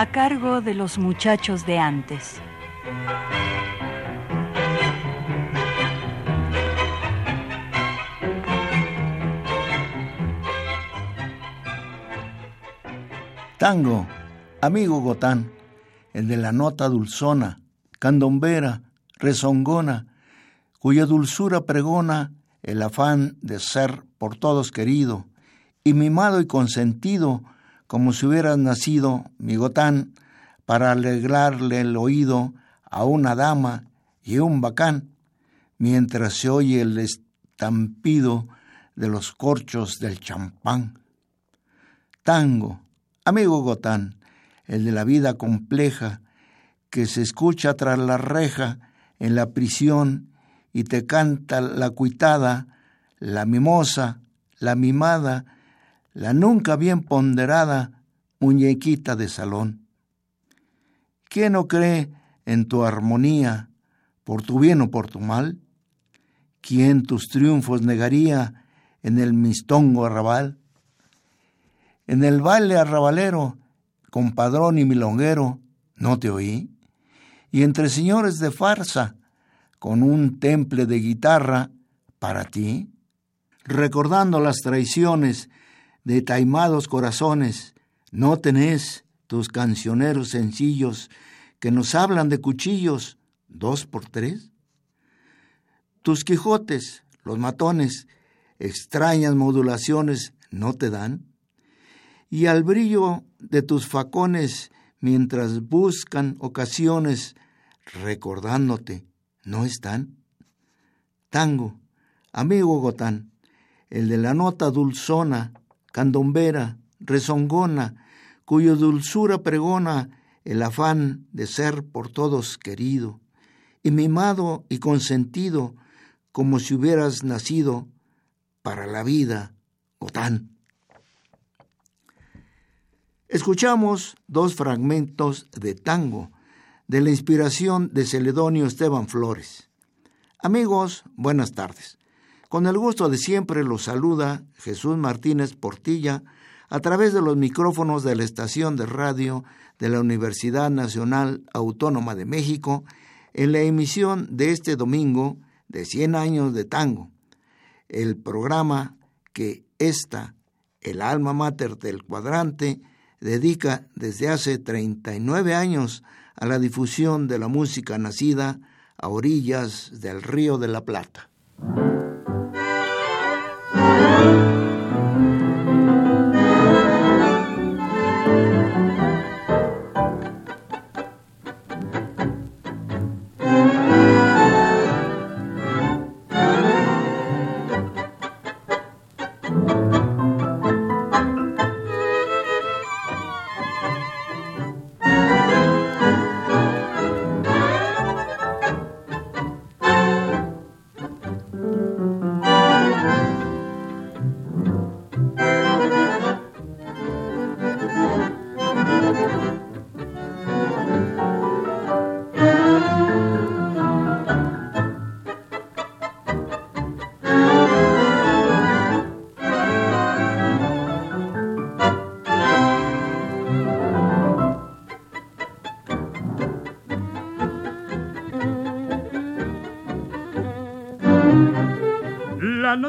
A cargo de los muchachos de antes. Tango, amigo Gotán, el de la nota dulzona, candombera, rezongona, cuya dulzura pregona el afán de ser por todos querido, y mimado y consentido, como si hubieras nacido, mi Gotán, para alegrarle el oído a una dama y un bacán, mientras se oye el estampido de los corchos del champán. Tango, amigo Gotán, el de la vida compleja, que se escucha tras la reja en la prisión y te canta la cuitada, la mimosa, la mimada, la nunca bien ponderada muñequita de salón. ¿Quién no cree en tu armonía, por tu bien o por tu mal? ¿Quién tus triunfos negaría en el mistongo arrabal? En el baile arrabalero, compadrón y milonguero, ¿no te oí? Y entre señores de farsa, con un temple de guitarra, para ti, recordando las traiciones de taimados corazones, no tenés tus cancioneros sencillos que nos hablan de cuchillos dos por tres. Tus Quijotes, los matones, extrañas modulaciones no te dan. Y al brillo de tus facones, mientras buscan ocasiones, recordándote, no están. Tango, amigo Gotán, el de la nota dulzona, candombera, rezongona, cuyo dulzura pregona el afán de ser por todos querido, y mimado y consentido como si hubieras nacido para la vida, Gotán. Escuchamos dos fragmentos de tango de la inspiración de Celedonio Esteban Flores. Amigos, buenas tardes. Con el gusto de siempre los saluda Jesús Martínez Portilla a través de los micrófonos de la estación de radio de la Universidad Nacional Autónoma de México en la emisión de este domingo de 100 años de tango, el programa que esta, el alma mater del cuadrante, dedica desde hace 39 años a la difusión de la música nacida a orillas del Río de la Plata.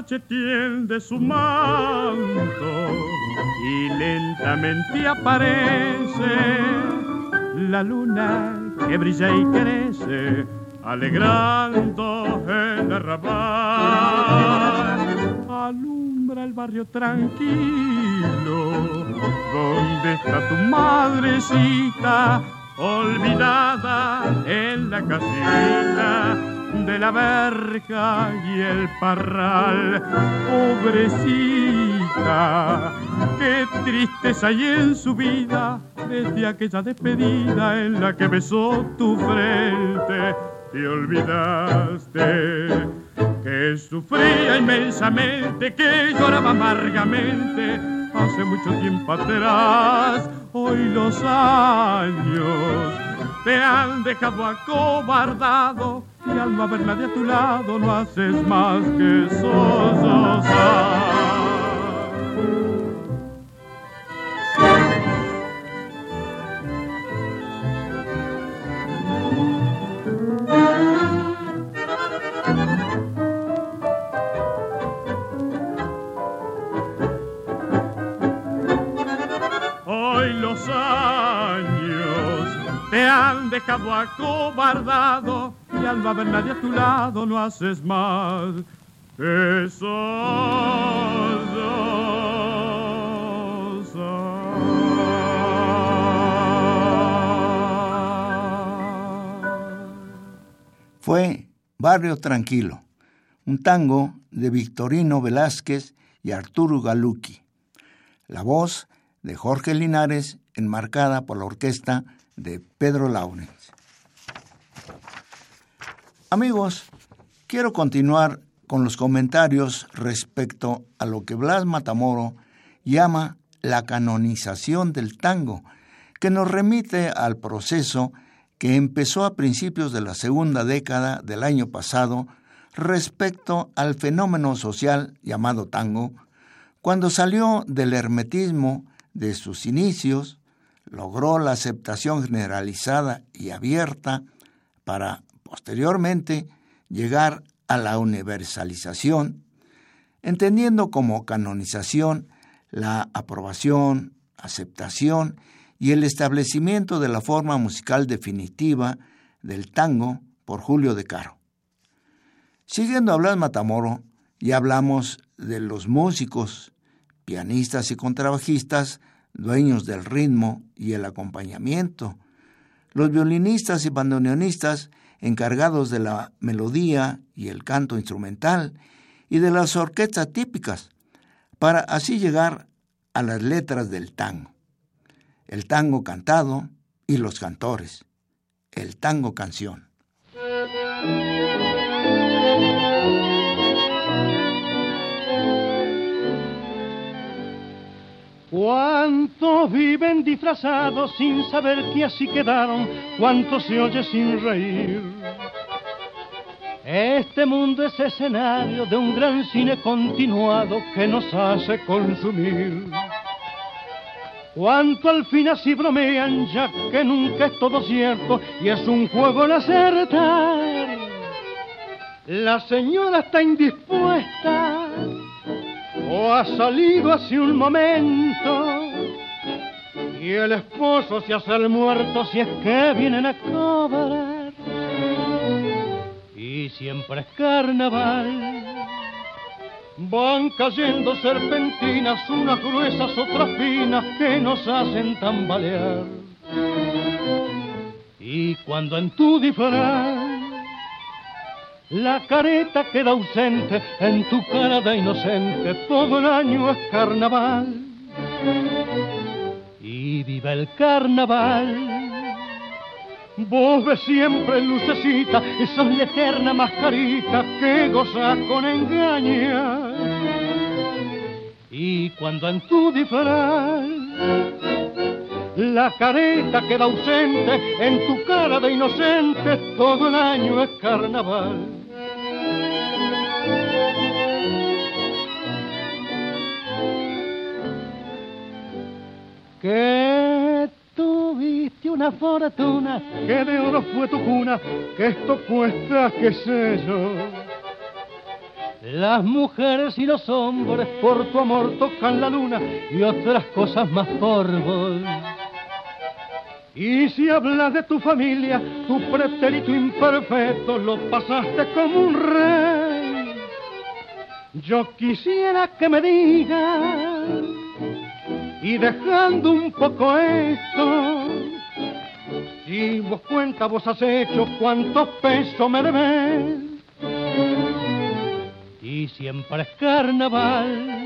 Noche tiende su manto y lentamente aparece la luna que brilla y crece, alegrando el arrabal. Alumbra el barrio tranquilo, donde está tu madrecita, olvidada en la casita de la verja y el parral. Pobrecita, qué tristeza hay en su vida desde aquella despedida en la que besó tu frente. Te olvidaste que sufría inmensamente, que lloraba amargamente hace mucho tiempo atrás. Hoy los años te han dejado acobardado y al no haber nadie a tu lado no haces más que sollozar. Dejado acobardado haber nadie a tu lado no haces. Fue Barrio Tranquilo, un tango de Victorino Velázquez y Arturo Galucchi. La voz de Jorge Linares, enmarcada por la orquesta de Pedro Laurens. Amigos, quiero continuar con los comentarios respecto a lo que Blas Matamoro llama la canonización del tango, que nos remite al proceso que empezó a principios de la segunda década del año pasado respecto al fenómeno social llamado tango, cuando salió del hermetismo de sus inicios, logró la aceptación generalizada y abierta para posteriormente llegar a la universalización, entendiendo como canonización la aprobación, aceptación y el establecimiento de la forma musical definitiva del tango por Julio de Caro. Siguiendo a Blas Matamoro, ya hablamos de los músicos, pianistas y contrabajistas, dueños del ritmo y el acompañamiento, los violinistas y bandoneonistas encargados de la melodía y el canto instrumental y de las orquestas típicas, para así llegar a las letras del tango. El tango cantado y los cantores. El tango canción. ¿Cuántos viven disfrazados sin saber que así quedaron? ¿Cuántos se oye sin reír? Este mundo es escenario de un gran cine continuado que nos hace consumir. Cuánto al fin así bromean, ya que nunca es todo cierto y es un juego el acertar. La señora está indispuesta o ha salido hace un momento y el esposo se hace el muerto si es que vienen a cobrar. Y siempre es carnaval van cayendo serpentinas unas gruesas otras finas que nos hacen tambalear. Y cuando en tu disfraz la careta queda ausente en tu cara de inocente, todo el año es carnaval. Y viva el carnaval. Vos ves siempre lucecita, esa es la eterna que goza con engaña. Y cuando en tu disfraz la careta queda ausente en tu cara de inocente, todo el año es carnaval. Que tuviste una fortuna, que de oro fue tu cuna, que esto cuesta, qué sé yo. Las mujeres y los hombres por tu amor tocan la luna y otras cosas más por vos. Y si hablas de tu familia, tu pretérito imperfecto lo pasaste como un rey. Yo quisiera que me digas y dejando un poco esto, Si vos cuenta vos has hecho cuántos pesos me debes. Y siempre es carnaval.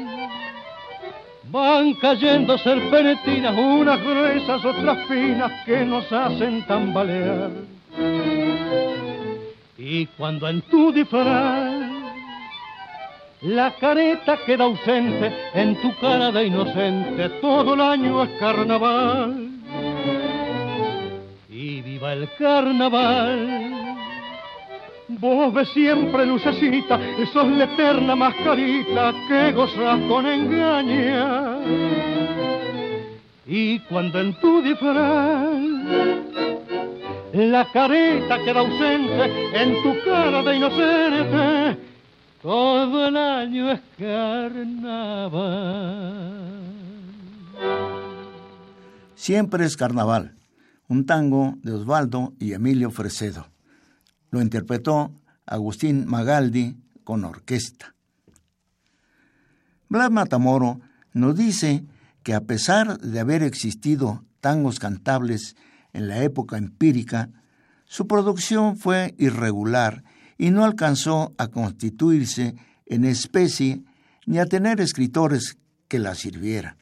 Van cayendo serpentinas, unas gruesas, otras finas que nos hacen tambalear. Y cuando en tu disfraz la careta queda ausente en tu cara de inocente, todo el año es carnaval. Y viva el carnaval. Vos ves siempre lucecita, sos la eterna mascarita que gozas con engaña. Y cuando en tu disfraz la careta queda ausente en tu cara de inocente, todo el año es carnaval. Siempre es carnaval, un tango de Osvaldo y Emilio Fresedo. Lo interpretó Agustín Magaldi con orquesta. Blas Matamoro nos dice que a pesar de haber existido tangos cantables en la época empírica, su producción fue irregular y no alcanzó a constituirse en especie ni a tener escritores que la sirvieran.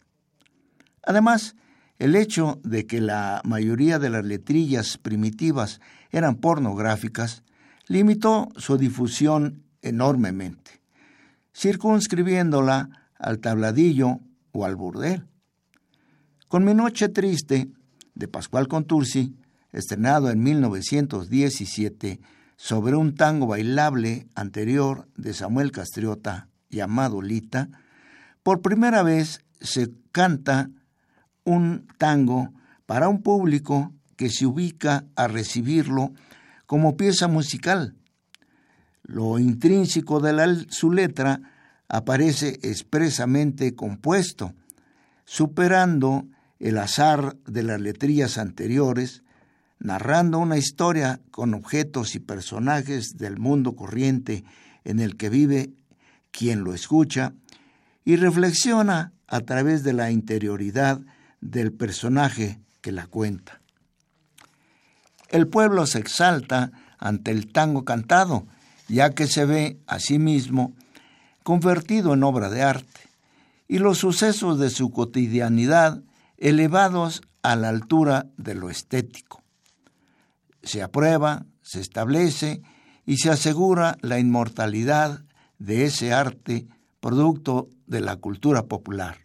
Además, el hecho de que la mayoría de las letrillas primitivas eran pornográficas limitó su difusión enormemente, circunscribiéndola al tabladillo o al burdel. Con Mi Noche Triste, de Pascual Contursi, estrenado en 1917 sobre un tango bailable anterior de Samuel Castriota llamado Lita, por primera vez se canta un tango para un público que se ubica a recibirlo como pieza musical. Lo intrínseco de su letra aparece expresamente compuesto, superando el azar de las letrillas anteriores, narrando una historia con objetos y personajes del mundo corriente en el que vive quien lo escucha, y reflexiona a través de la interioridad del personaje que la cuenta. El pueblo se exalta ante el tango cantado, ya que se ve a sí mismo convertido en obra de arte, y los sucesos de su cotidianidad elevados a la altura de lo estético. Se aprueba, se establece y se asegura la inmortalidad de ese arte producto de la cultura popular.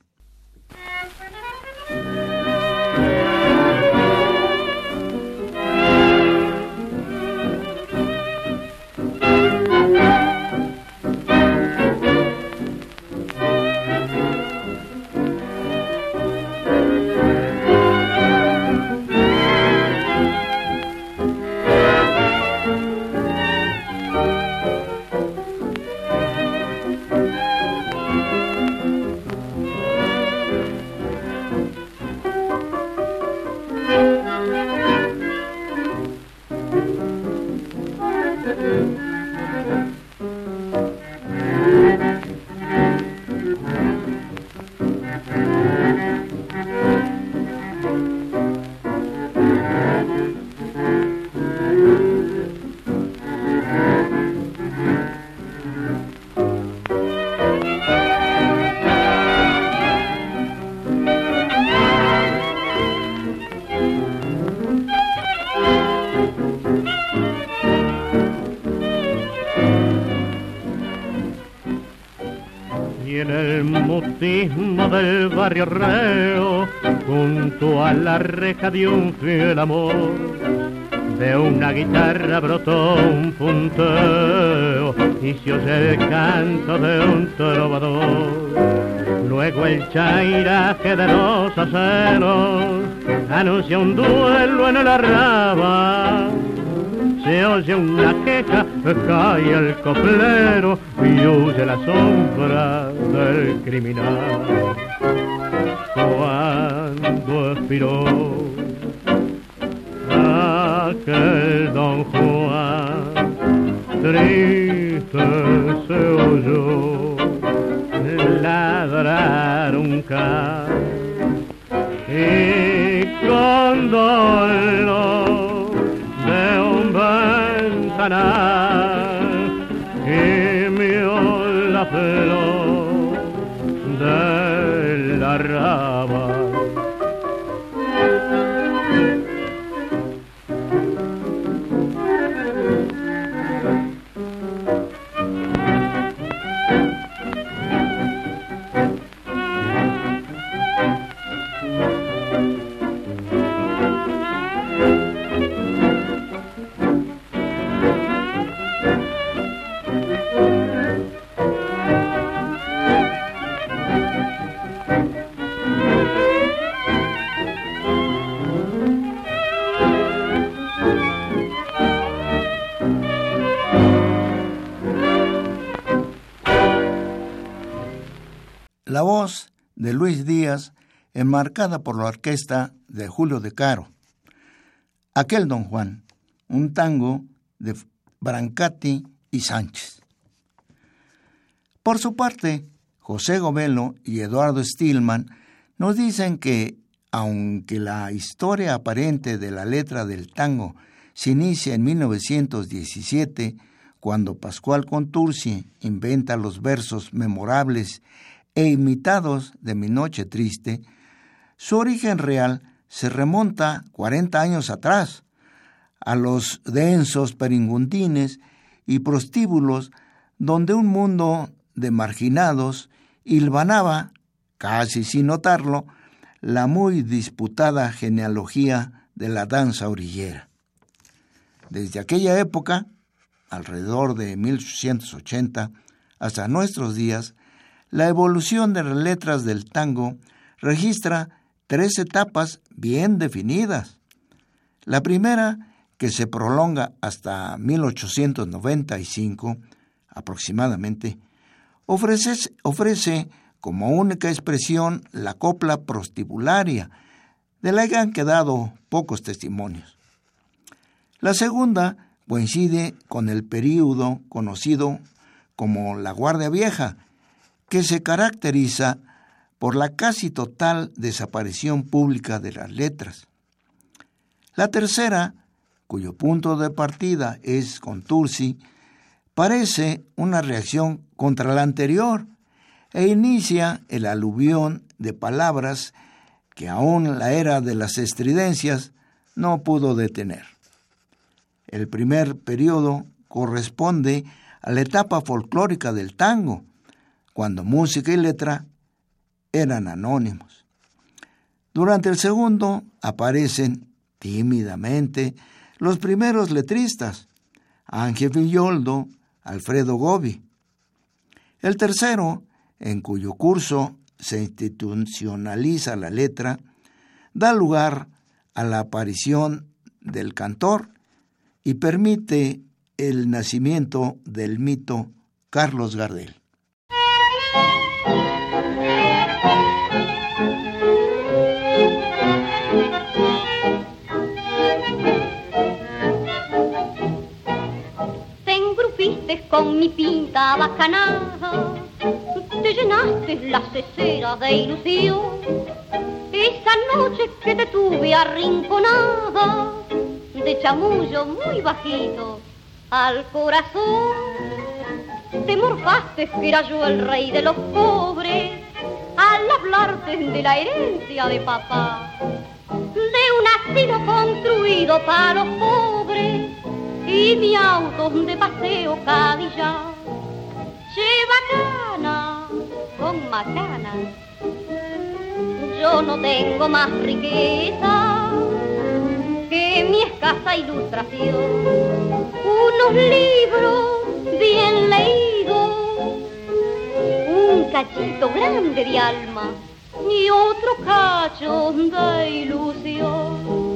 Del barrio reo, junto a la reja de un fiel amor. De una guitarra brotó un punteo y se oye el canto de un trovador. Luego el chairaje de los aceros anuncia un duelo en el arraba se oye una queja, cae el coplero y huye la sombra del criminal. Cuando expiró aquel don Juan, triste se oyó ladrar un can y con dolor y me la flor de la rama. La voz de Luis Díaz, enmarcada por la orquesta de Julio de Caro. Aquel Don Juan, un tango de Brancati y Sánchez. Por su parte, José Govelo y Eduardo Stillman nos dicen que, aunque la historia aparente de la letra del tango se inicia en 1917, cuando Pascual Contursi inventa los versos memorables e imitados de Mi Noche Triste, su origen real se remonta 40 años atrás, a los densos peringundines y prostíbulos donde un mundo de marginados hilvanaba, casi sin notarlo, la muy disputada genealogía de la danza orillera. Desde aquella época, alrededor de 1880, hasta nuestros días, la evolución de las letras del tango registra tres etapas bien definidas. La primera, que se prolonga hasta 1895 aproximadamente, ofrece, ofrece como única expresión la copla prostibularia, de la que han quedado pocos testimonios. La segunda coincide con el período conocido como la Guardia Vieja, que se caracteriza por la casi total desaparición pública de las letras. La tercera, cuyo punto de partida es con Tursi, parece una reacción contra la anterior e inicia el aluvión de palabras que aún la era de las estridencias no pudo detener. El primer periodo corresponde a la etapa folclórica del tango, cuando música y letra eran anónimos. Durante el segundo aparecen tímidamente los primeros letristas, Ángel Villoldo, Alfredo Gobi. El tercero, en cuyo curso se institucionaliza la letra, da lugar a la aparición del cantor y permite el nacimiento del mito Carlos Gardel. Con mi pinta bacanada, te llenaste la cesera de ilusión. Esa noche que te tuve arrinconada, de chamullo muy bajito al corazón te morfaste que era yo el rey de los pobres al hablarte de la herencia de papá, de un asilo construido para los pobres y mi auto de paseo cadilla. Lleva cana con macana, yo no tengo más riqueza que mi escasa ilustración, unos libros bien leídos, un cachito grande de alma y otro cacho de ilusión.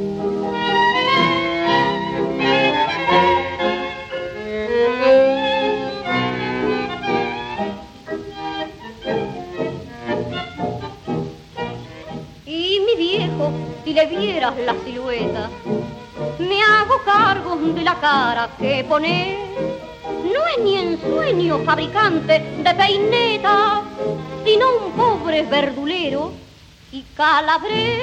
Y mi viejo, si le vieras la silueta, me hago cargo de la cara que pone. No es ni en sueño fabricante de peineta, sino un pobre verdulero y calabré.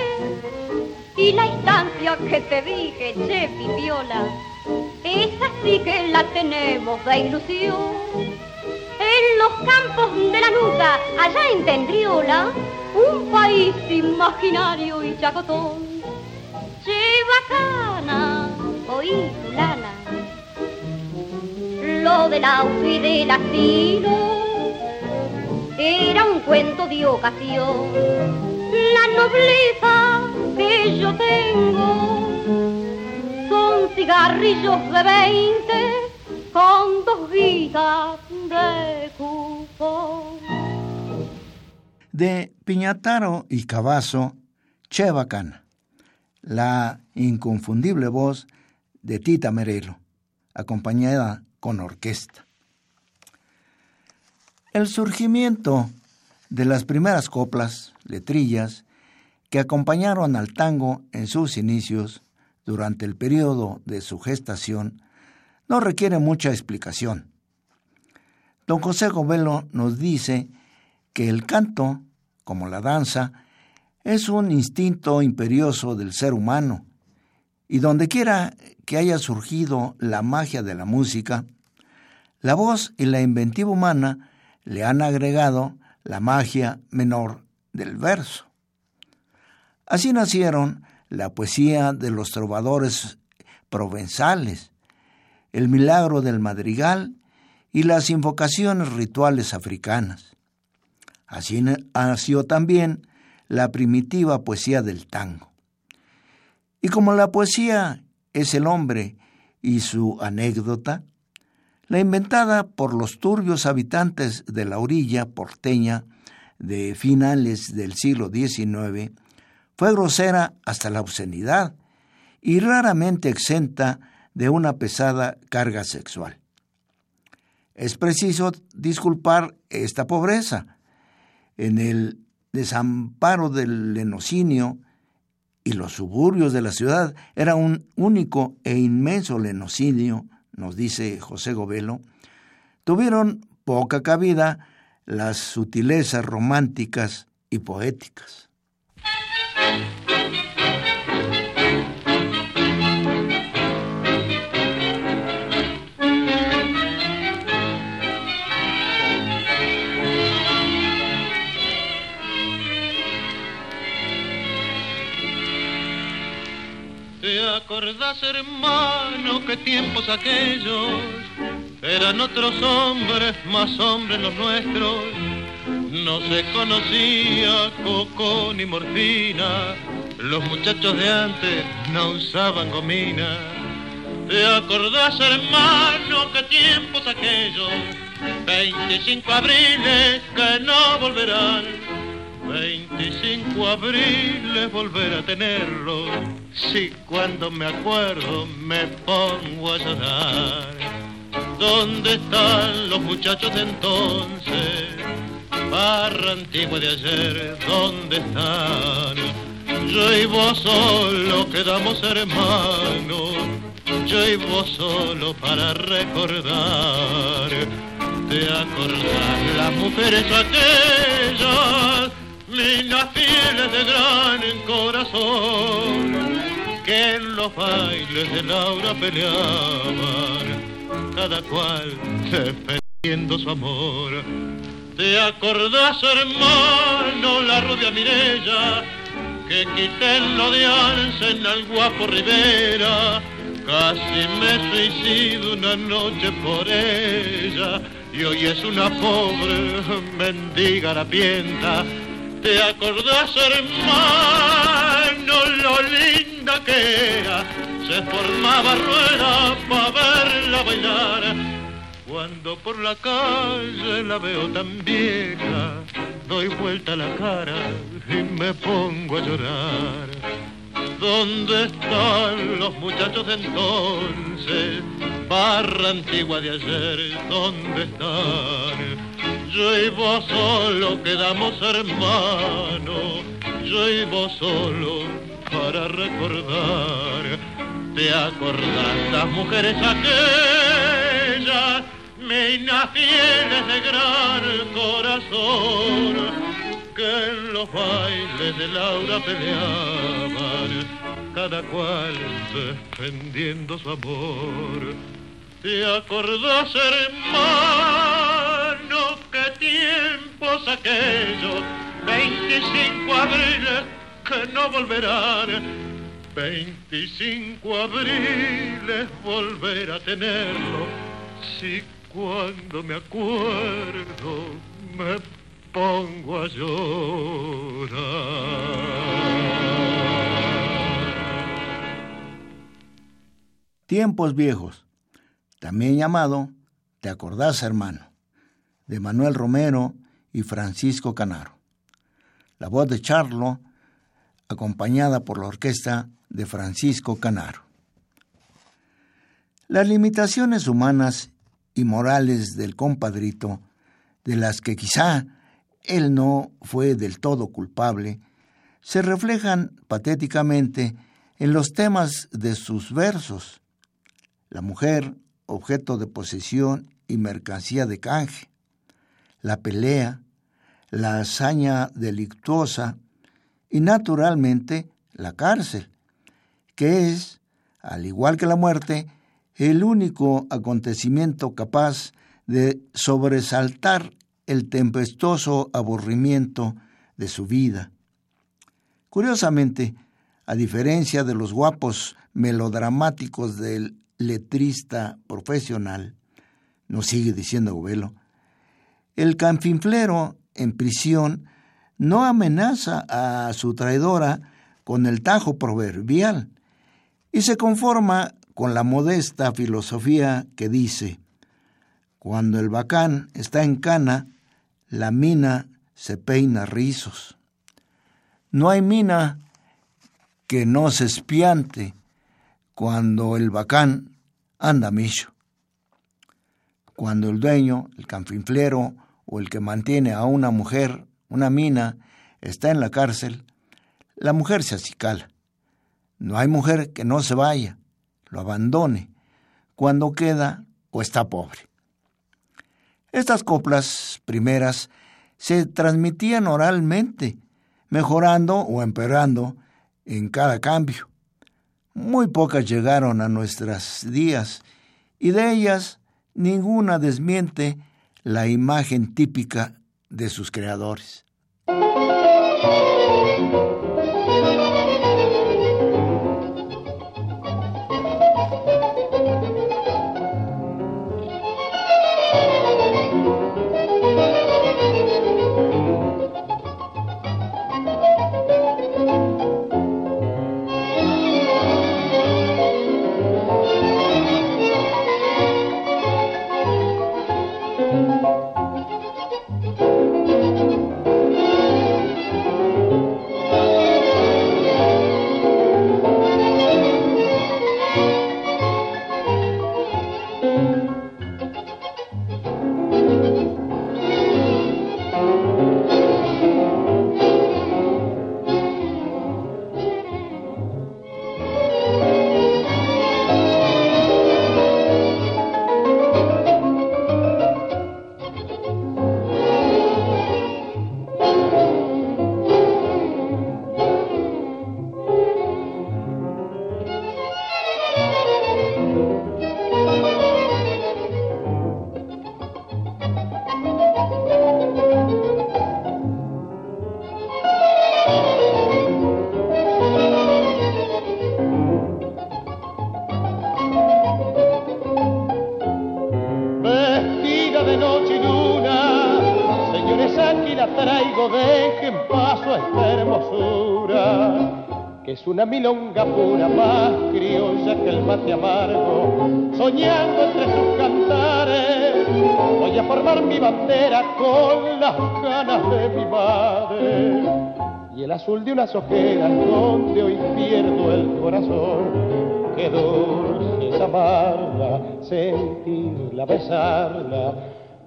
Y la instancia que te dije, che pipiola, esa sí que la tenemos de ilusión. En los campos de la nuca, allá en Tendriola, un país imaginario y chacotón. Che bacana, oí lana, lo del auto y del asilo era un cuento de ocasión. La nobleza que yo tengo son cigarrillos de veinte con dos vidas de cupón. De Piñataro y Cavazo, Chevacan, la inconfundible voz de Tita Merelo, acompañada con orquesta. El surgimiento de las primeras coplas, letrillas, que acompañaron al tango en sus inicios durante el periodo de su gestación, no requiere mucha explicación. Don José Govelo nos dice que el canto, como la danza, es un instinto imperioso del ser humano, y donde quiera que haya surgido la magia de la música, la voz y la inventiva humana le han agregado la magia menor del verso. Así nacieron la poesía de los trovadores provenzales, el milagro del madrigal y las invocaciones rituales africanas. Así nació también la primitiva poesía del tango. Y como la poesía es el hombre y su anécdota, la inventada por los turbios habitantes de la orilla porteña de finales del siglo XIX, fue grosera hasta la obscenidad y raramente exenta de una pesada carga sexual. Es preciso disculpar esta pobreza. En el desamparo del lenocinio y los suburbios de la ciudad era un único e inmenso lenocinio nos dice José Govelo, tuvieron poca cabida las sutilezas románticas y poéticas. Acordás, hermano, qué tiempos aquellos? Eran otros hombres, más hombres los nuestros. No se conocía coco ni morfina. Los muchachos de antes no usaban gomina. ¿Te acordás, hermano, qué tiempos aquellos? 25 abriles que no volverán 25 abriles volver a tenerlo, si cuando me acuerdo me pongo a llorar. ¿Dónde están los muchachos de entonces? Barra antigua de ayer, ¿dónde están? Yo y vos solo quedamos hermanos, yo y vos solo para recordar. ¿Te acordás las mujeres aquellas? Minas fieles de gran corazón, que en los bailes de Laura peleaban, cada cual defendiendo su amor. ¿Te acordás, hermano, la rubia Mirella, que quité lo de en al guapo Rivera? Casi me suicido una noche por ella y hoy es una pobre mendiga harapienta ¿Te acordás, hermano, lo linda que era? Se formaba rueda para verla bailar. Cuando por la calle la veo tan vieja, doy vuelta la cara y me pongo a llorar. ¿Dónde están los muchachos de entonces? Barra antigua de ayer, ¿dónde están? Yo y vos solo quedamos hermanos, yo y vos solo para recordar. ¿Te acordás las mujeres aquellas, minas fieles de gran corazón, que en los bailes de Laura peleaban, cada cual defendiendo su amor? ¿Te acordás, hermano? tiempos aquellos, 25 abriles que no volverán. 25 abriles volver a tenerlo, si cuando me acuerdo me pongo a llorar. Tiempos viejos, también llamado Te acordás hermano, de Manuel Romero y Francisco Canaro. La voz de Charlo, acompañada por la orquesta de Francisco Canaro. Las limitaciones humanas y morales del compadrito, de las que quizá él no fue del todo culpable, se reflejan patéticamente en los temas de sus versos. La mujer, objeto de posesión y mercancía de canje, la pelea, la hazaña delictuosa y naturalmente la cárcel, que es, al igual que la muerte, el único acontecimiento capaz de sobresaltar el tempestuoso aburrimiento de su vida. Curiosamente, a diferencia de los guapos melodramáticos del letrista profesional, nos sigue diciendo Govelo, el canfinflero en prisión no amenaza a su traidora con el tajo proverbial, y se conforma con la modesta filosofía que dice, cuando el bacán está en cana, la mina se peina rizos. No hay mina que no se espiante cuando el bacán anda micho. Cuando el dueño, el canfinflero o el que mantiene a una mujer, una mina, está en la cárcel, la mujer se acicala. No hay mujer que no se vaya, lo abandone, cuando queda o está pobre. Estas coplas primeras se transmitían oralmente, mejorando o empeorando en cada cambio. Muy pocas llegaron a nuestros días y de ellas ninguna desmiente la imagen típica de sus creadores. Una milonga pura más criolla que el mate amargo, soñando entre sus cantares, voy a formar mi bandera con las ganas de mi madre y el azul de unas ojeras donde hoy pierdo el corazón. Qué dulce es amarla, sentirla, besarla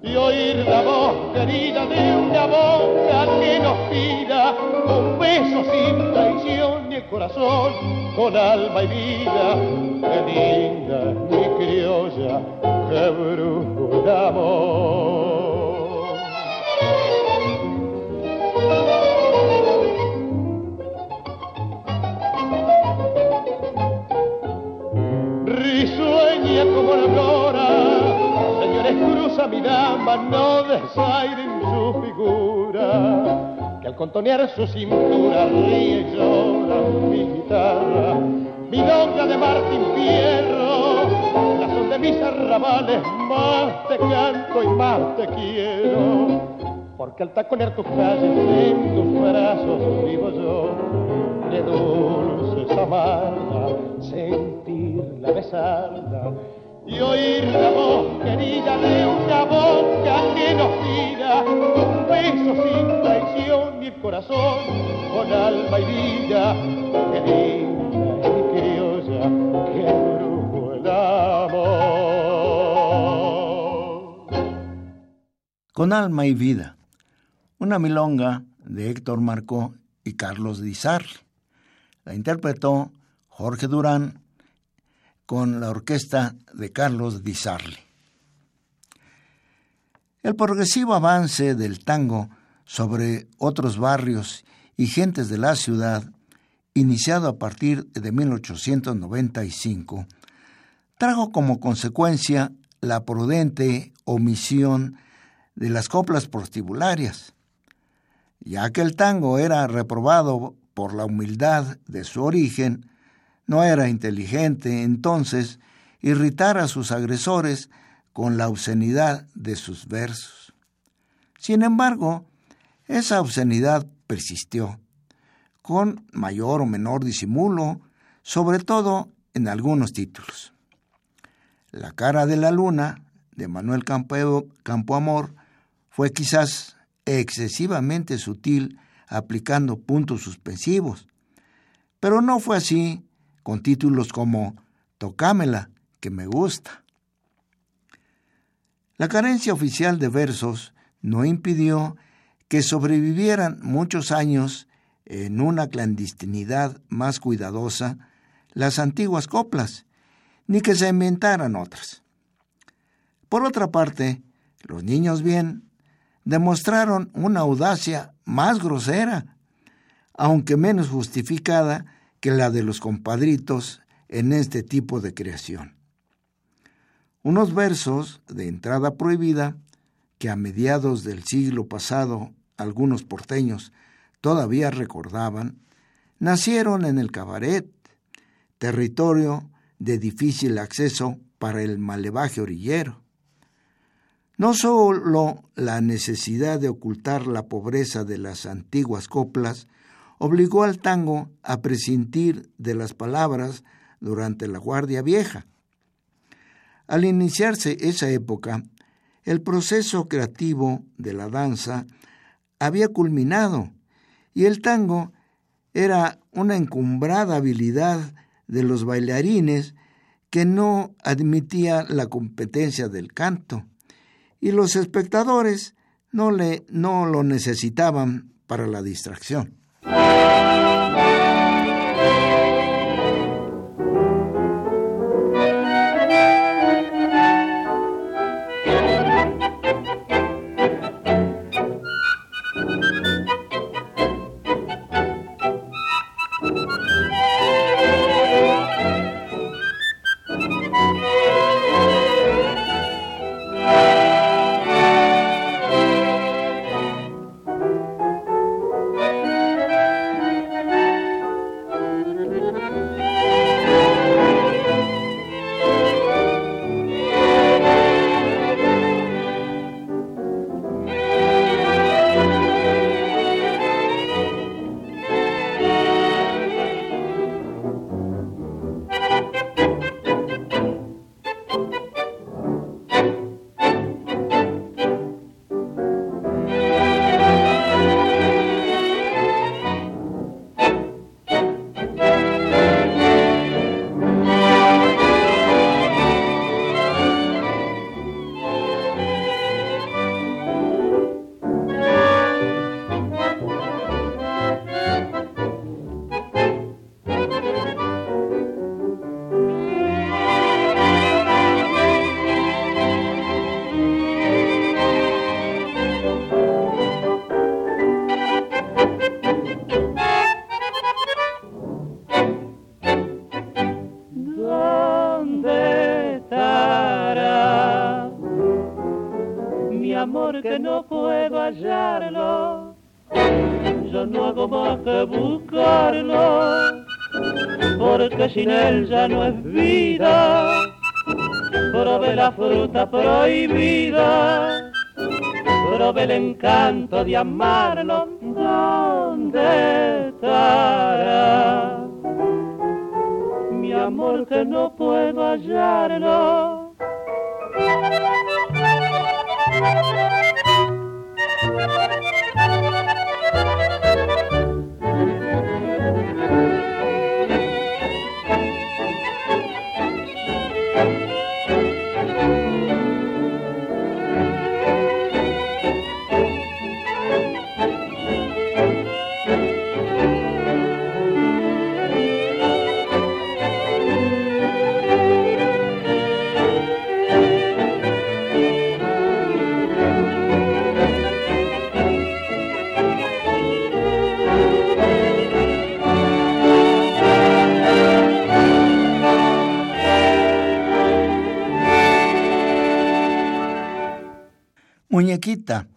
y oír la voz querida de una boca que nos pida un beso sin traición ni el corazón con alma y vida. Qué linda mi criolla, qué brujo de amor. Risueña como la flora, mi dama, no desairen al contonear su cintura ríe y llora mi guitarra, milonga de Martín Fierro, la son de mis arrabales, más te canto y más te quiero, porque al taconear tus calles en tus brazos vivo yo, de dulces amarga, sentirla besarla y oír la voz querida de una boca que nos mira, un beso sin traición ni el corazón con alma y vida, que linda y criolla que brujo el amor. Con alma y vida, una milonga de Héctor Marcó y Carlos Dizar. La interpretó Jorge Durán con la orquesta de Carlos Di Sarli. El progresivo avance del tango sobre otros barrios y gentes de la ciudad, iniciado a partir de 1895, trajo como consecuencia la prudente omisión de las coplas prostibularias, ya que el tango era reprobado por la humildad de su origen, no era inteligente entonces irritar a sus agresores con la obscenidad de sus versos. Sin embargo, esa obscenidad persistió, con mayor o menor disimulo, sobre todo en algunos títulos. La cara de la luna, de Manuel Campoamor, fue quizás excesivamente sutil aplicando puntos suspensivos, pero no fue así con títulos como Tocámela, que me gusta. La carencia oficial de versos no impidió que sobrevivieran muchos años en una clandestinidad más cuidadosa las antiguas coplas, ni que se inventaran otras. Por otra parte, los niños bien demostraron una audacia más grosera, aunque menos justificada que la de los compadritos en este tipo de creación. Unos versos de entrada prohibida que a mediados del siglo pasado algunos porteños todavía recordaban, nacieron en el cabaret, territorio de difícil acceso para el malevaje orillero. No sólo la necesidad de ocultar la pobreza de las antiguas coplas obligó al tango a prescindir de las palabras durante la Guardia Vieja. Al iniciarse esa época, el proceso creativo de la danza había culminado y el tango era una encumbrada habilidad de los bailarines que no admitía la competencia del canto y los espectadores no, le, no lo necesitaban para la distracción. Thank you. llamarlo Muñequita,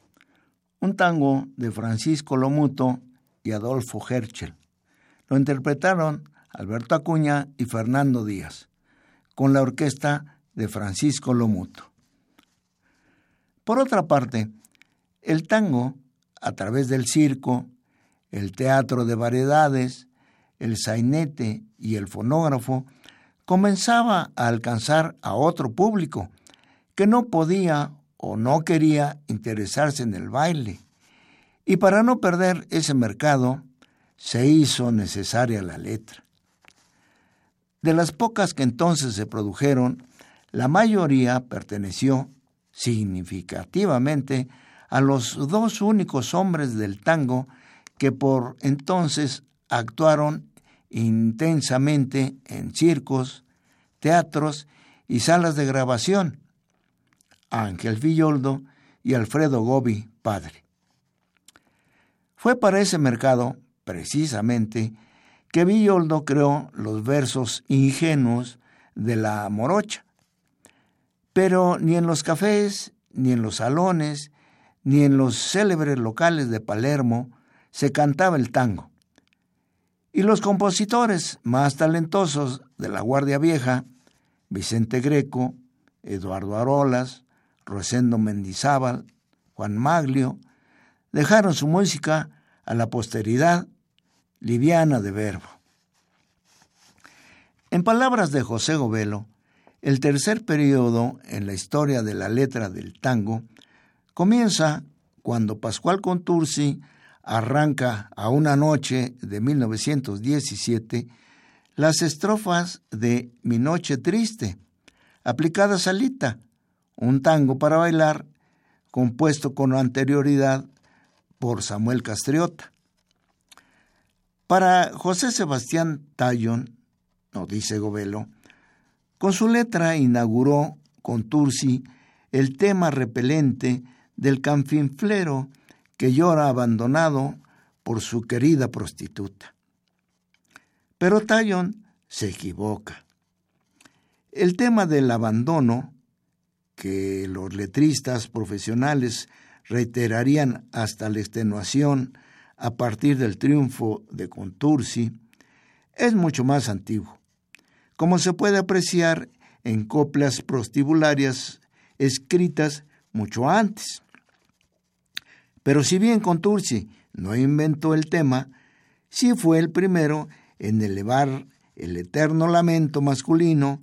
un tango de Francisco Lomuto y Adolfo Herschel. Lo interpretaron Alberto Acuña y Fernando Díaz, con la orquesta de Francisco Lomuto. Por otra parte, el tango, a través del circo, el teatro de variedades, el sainete y el fonógrafo, comenzaba a alcanzar a otro público que no podía o no quería interesarse en el baile. Y para no perder ese mercado, se hizo necesaria la letra. De las pocas que entonces se produjeron, la mayoría perteneció significativamente a los dos únicos hombres del tango que por entonces actuaron intensamente en circos, teatros y salas de grabación, Ángel Villoldo y Alfredo Gobi, padre. Fue para ese mercado, precisamente, que Villoldo creó los versos ingenuos de la morocha. Pero ni en los cafés, ni en los salones, ni en los célebres locales de Palermo se cantaba el tango. Y los compositores más talentosos de la Guardia Vieja, Vicente Greco, Eduardo Arolas, Rosendo Mendizábal, Juan Maglio, dejaron su música a la posteridad liviana de verbo. En palabras de José Govelo, el tercer periodo en la historia de la letra del tango comienza cuando Pascual Contursi arranca a una noche de 1917 las estrofas de Mi Noche Triste, aplicadas a Lita, un tango para bailar compuesto con anterioridad por Samuel Castriota. Para José Sebastián Tallón, nos dice Govelo, con su letra inauguró con Tursi el tema repelente del canfinflero que llora abandonado por su querida prostituta. Pero Tallón se equivoca. El tema del abandono que los letristas profesionales reiterarían hasta la extenuación a partir del triunfo de Contursi, es mucho más antiguo, como se puede apreciar en coplas prostibularias escritas mucho antes. Pero si bien Contursi no inventó el tema, sí fue el primero en elevar el eterno lamento masculino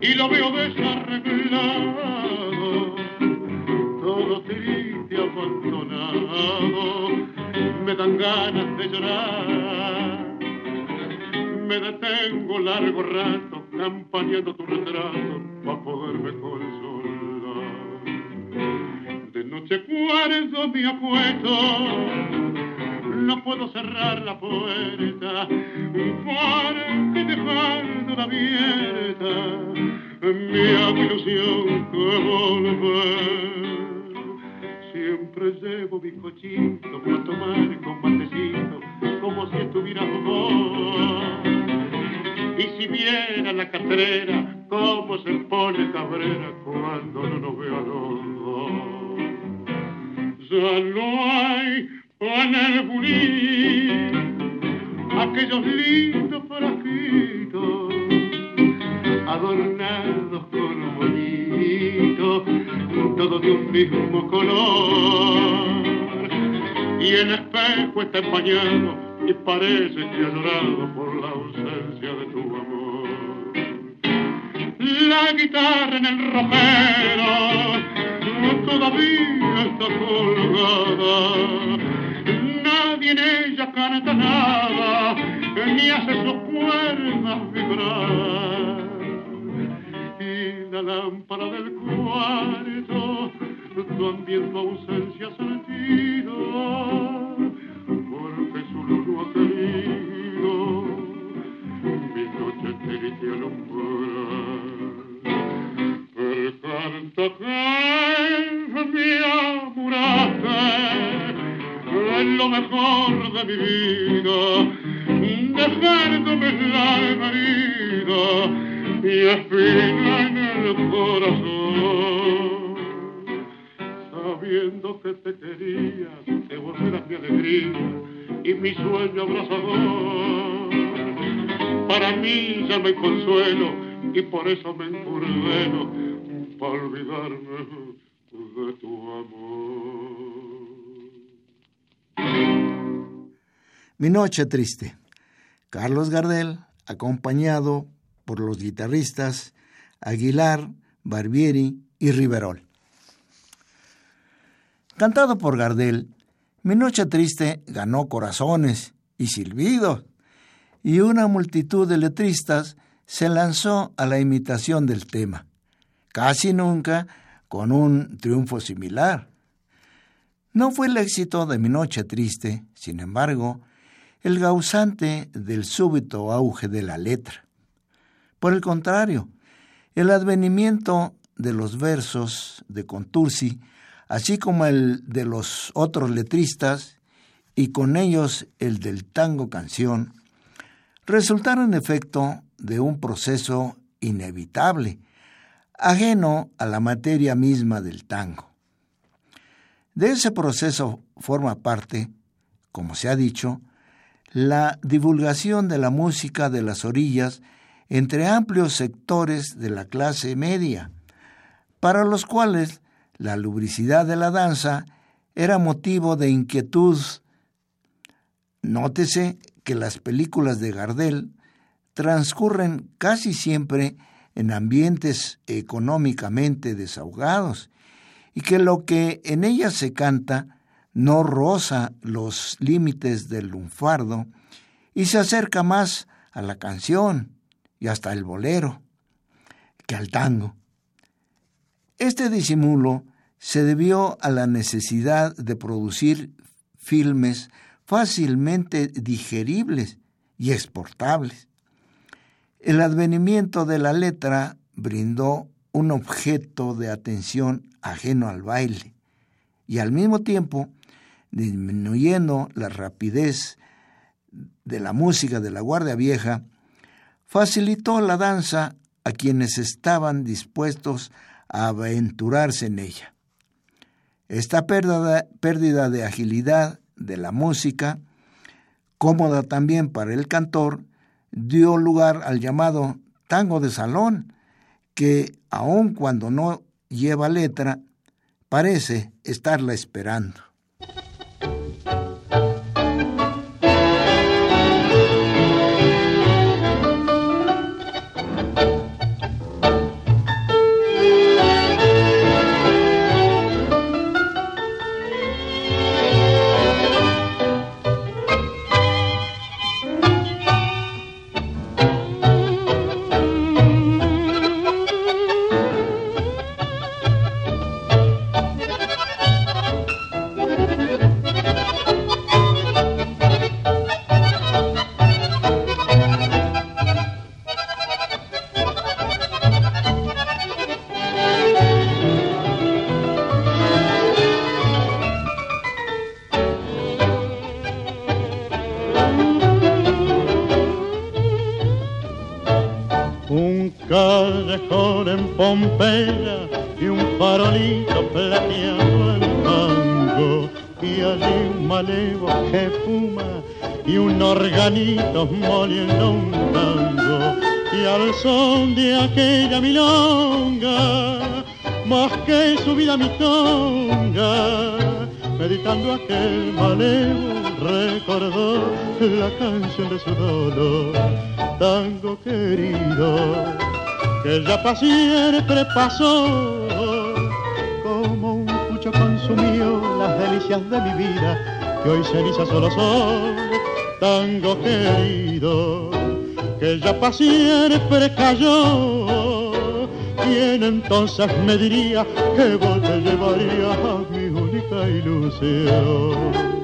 y lo veo desarreglado, todo triste, abandonado, me dan ganas de llorar. Me detengo largo rato campañando tu retrato para poderme consolar. De noche cuarzo mi apuesto no puedo cerrar la puerta porque dejándola abierta mi hago ilusión que volver. Siempre llevo mi cochito para tomar con matecito como si estuviera vos. Y si viera la catrera, cómo se pone cabrera cuando no nos ve a los. Ya no hay en el bulín aquellos lindos frasquitos adornados con bonitos, todos de un mismo color. Y el espejo está empañado y parece que ha llorado por la ausencia de tu amor. La guitarra en el romero todavía está colgada nadie en ella canta nada, ni hace sus cuerdas vibrar. Y la lámpara del cuarto también tu ausencia sentido, porque su luz ha querido mi noche triste alumbrar. El canto es lo mejor de mi vida, dejándome la herida y espina en el corazón. Sabiendo que te quería, que vos eras mi alegría y mi sueño abrazador. Para mí ya me consuelo y por eso me encurdeno para olvidarme Mi noche triste. Carlos Gardel, acompañado por los guitarristas Aguilar, Barbieri y Riverol. Cantado por Gardel, Mi noche triste ganó corazones y silbidos, y una multitud de letristas se lanzó a la imitación del tema, casi nunca con un triunfo similar. No fue el éxito de Mi Noche Triste, sin embargo, el gausante del súbito auge de la letra. Por el contrario, el advenimiento de los versos de Contursi, así como el de los otros letristas, y con ellos el del tango canción, resultaron efecto de un proceso inevitable, ajeno a la materia misma del tango. De ese proceso forma parte, como se ha dicho, la divulgación de la música de las orillas entre amplios sectores de la clase media, para los cuales la lubricidad de la danza era motivo de inquietud. Nótese que las películas de Gardel transcurren casi siempre en ambientes económicamente desahogados y que lo que en ellas se canta no roza los límites del lunfardo y se acerca más a la canción y hasta el bolero que al tango. Este disimulo se debió a la necesidad de producir filmes fácilmente digeribles y exportables. El advenimiento de la letra brindó un objeto de atención ajeno al baile y al mismo tiempo disminuyendo la rapidez de la música de la Guardia Vieja, facilitó la danza a quienes estaban dispuestos a aventurarse en ella. Esta pérdida, de agilidad de la música, cómoda también para el cantor, dio lugar al llamado tango de salón, que aun cuando no lleva letra, parece estarla esperando. Canción de su dolor. Tango querido que ya para siempre pasó. Como un pucho consumió las delicias de mi vida que hoy cenizas solo son tango querido que ya para siempre cayó. ¿Quién entonces me diría que vos te llevarías a mi única ilusión?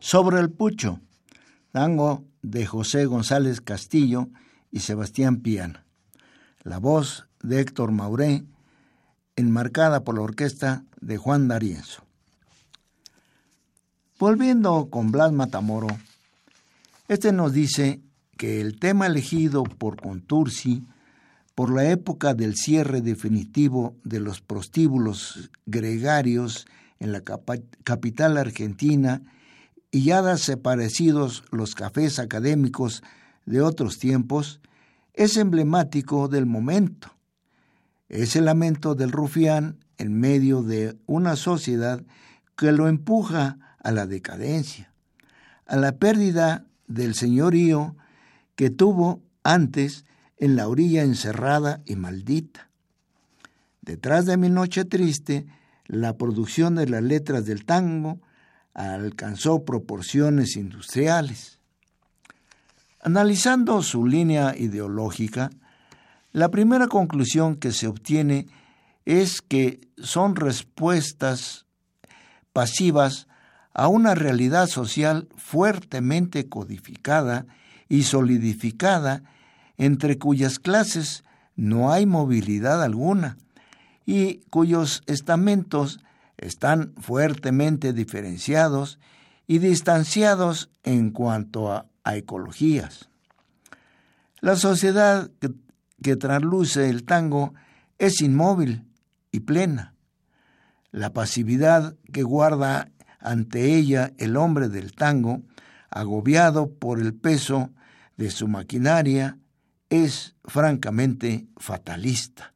Sobre el Pucho, tango de José González Castillo y Sebastián Piana. La voz de Héctor Mauré, enmarcada por la orquesta de Juan D'Arienzo. Volviendo con Blas Matamoro, este nos dice que el tema elegido por Contursi por la época del cierre definitivo de los prostíbulos gregarios en la capital argentina y ya darse parecidos los cafés académicos de otros tiempos, es emblemático del momento. Es el lamento del rufián en medio de una sociedad que lo empuja a la decadencia, a la pérdida del señorío que tuvo antes en la orilla encerrada y maldita. Detrás de mi noche triste, la producción de las letras del tango alcanzó proporciones industriales. Analizando su línea ideológica, la primera conclusión que se obtiene es que son respuestas pasivas a una realidad social fuertemente codificada y solidificada entre cuyas clases no hay movilidad alguna y cuyos estamentos están fuertemente diferenciados y distanciados en cuanto a, ecologías. La sociedad que, que trasluce el tango es inmóvil y plena. La pasividad que guarda ante ella el hombre del tango, agobiado por el peso de su maquinaria, es francamente fatalista.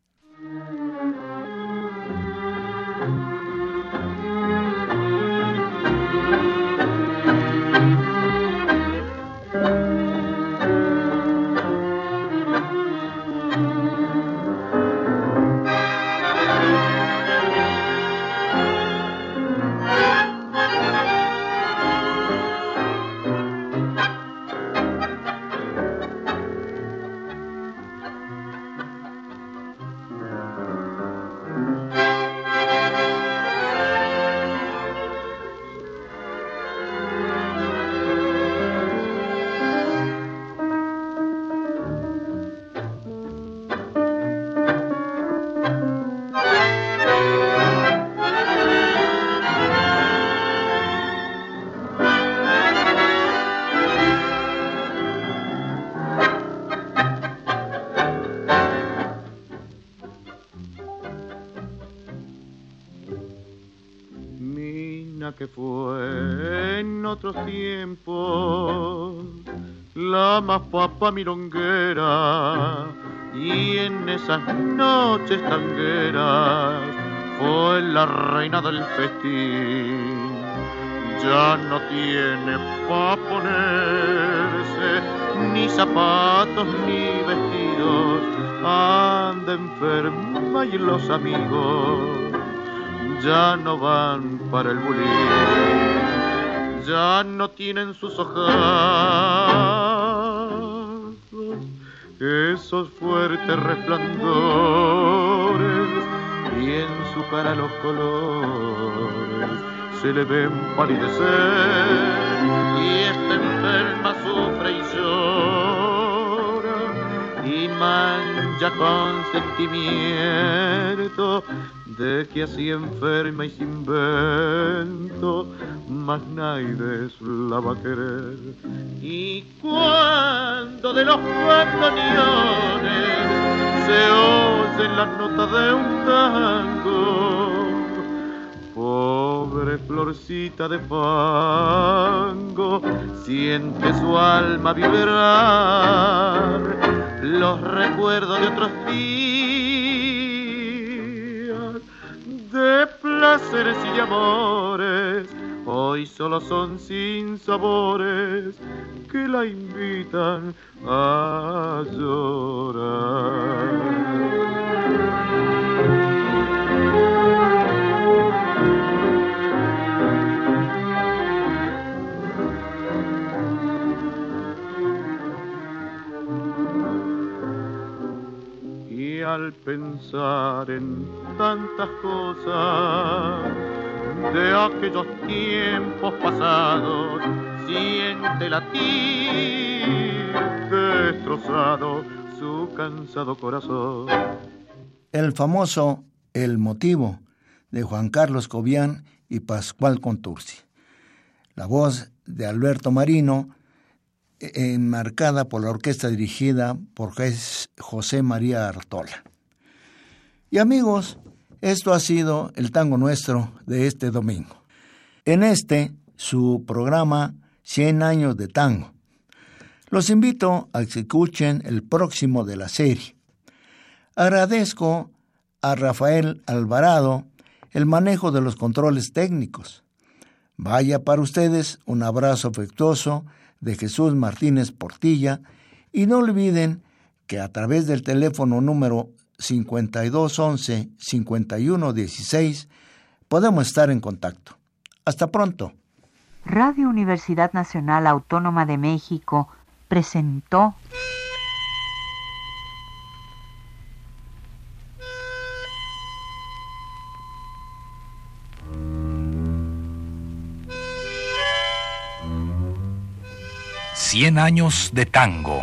Que fue en otros tiempos. La más papa milonguera y en esas noches tangueras fue la reina del festín. Ya no tiene pa' ponerse ni zapatos ni vestidos, anda enferma y los amigos ya no van para el bulín, ya no tienen sus ojos esos fuertes resplandores y en su cara los colores se le ven palidecer. Y esta enferma sufre y llora y mancha con sentimiento de que así enferma y sin vento más nadie la va a querer. Y cuando de los bandoneones se oyen las notas de un tango pobre florcita de fango siente su alma vibrar los recuerdos de otros días de placeres y de amores hoy solo son sin sabores que la invitan a Y al pensar en tantas cosas de aquellos tiempos pasados, siente latir destrozado su cansado corazón. El famoso El motivo de Juan Carlos Cobian y Pascual Contursi. La voz de Alberto Marino, enmarcada por la orquesta dirigida por José María Artola. Y amigos, esto ha sido el tango nuestro de este domingo. En este, su programa 100 años de tango. Los invito a que escuchen el próximo de la serie. Agradezco a Rafael Alvarado el manejo de los controles técnicos. Vaya para ustedes un abrazo afectuoso de Jesús Martínez Portilla y no olviden que a través del teléfono número 5211-5116 podemos estar en contacto. Hasta pronto. Radio Universidad Nacional Autónoma de México presentó Cien años de tango.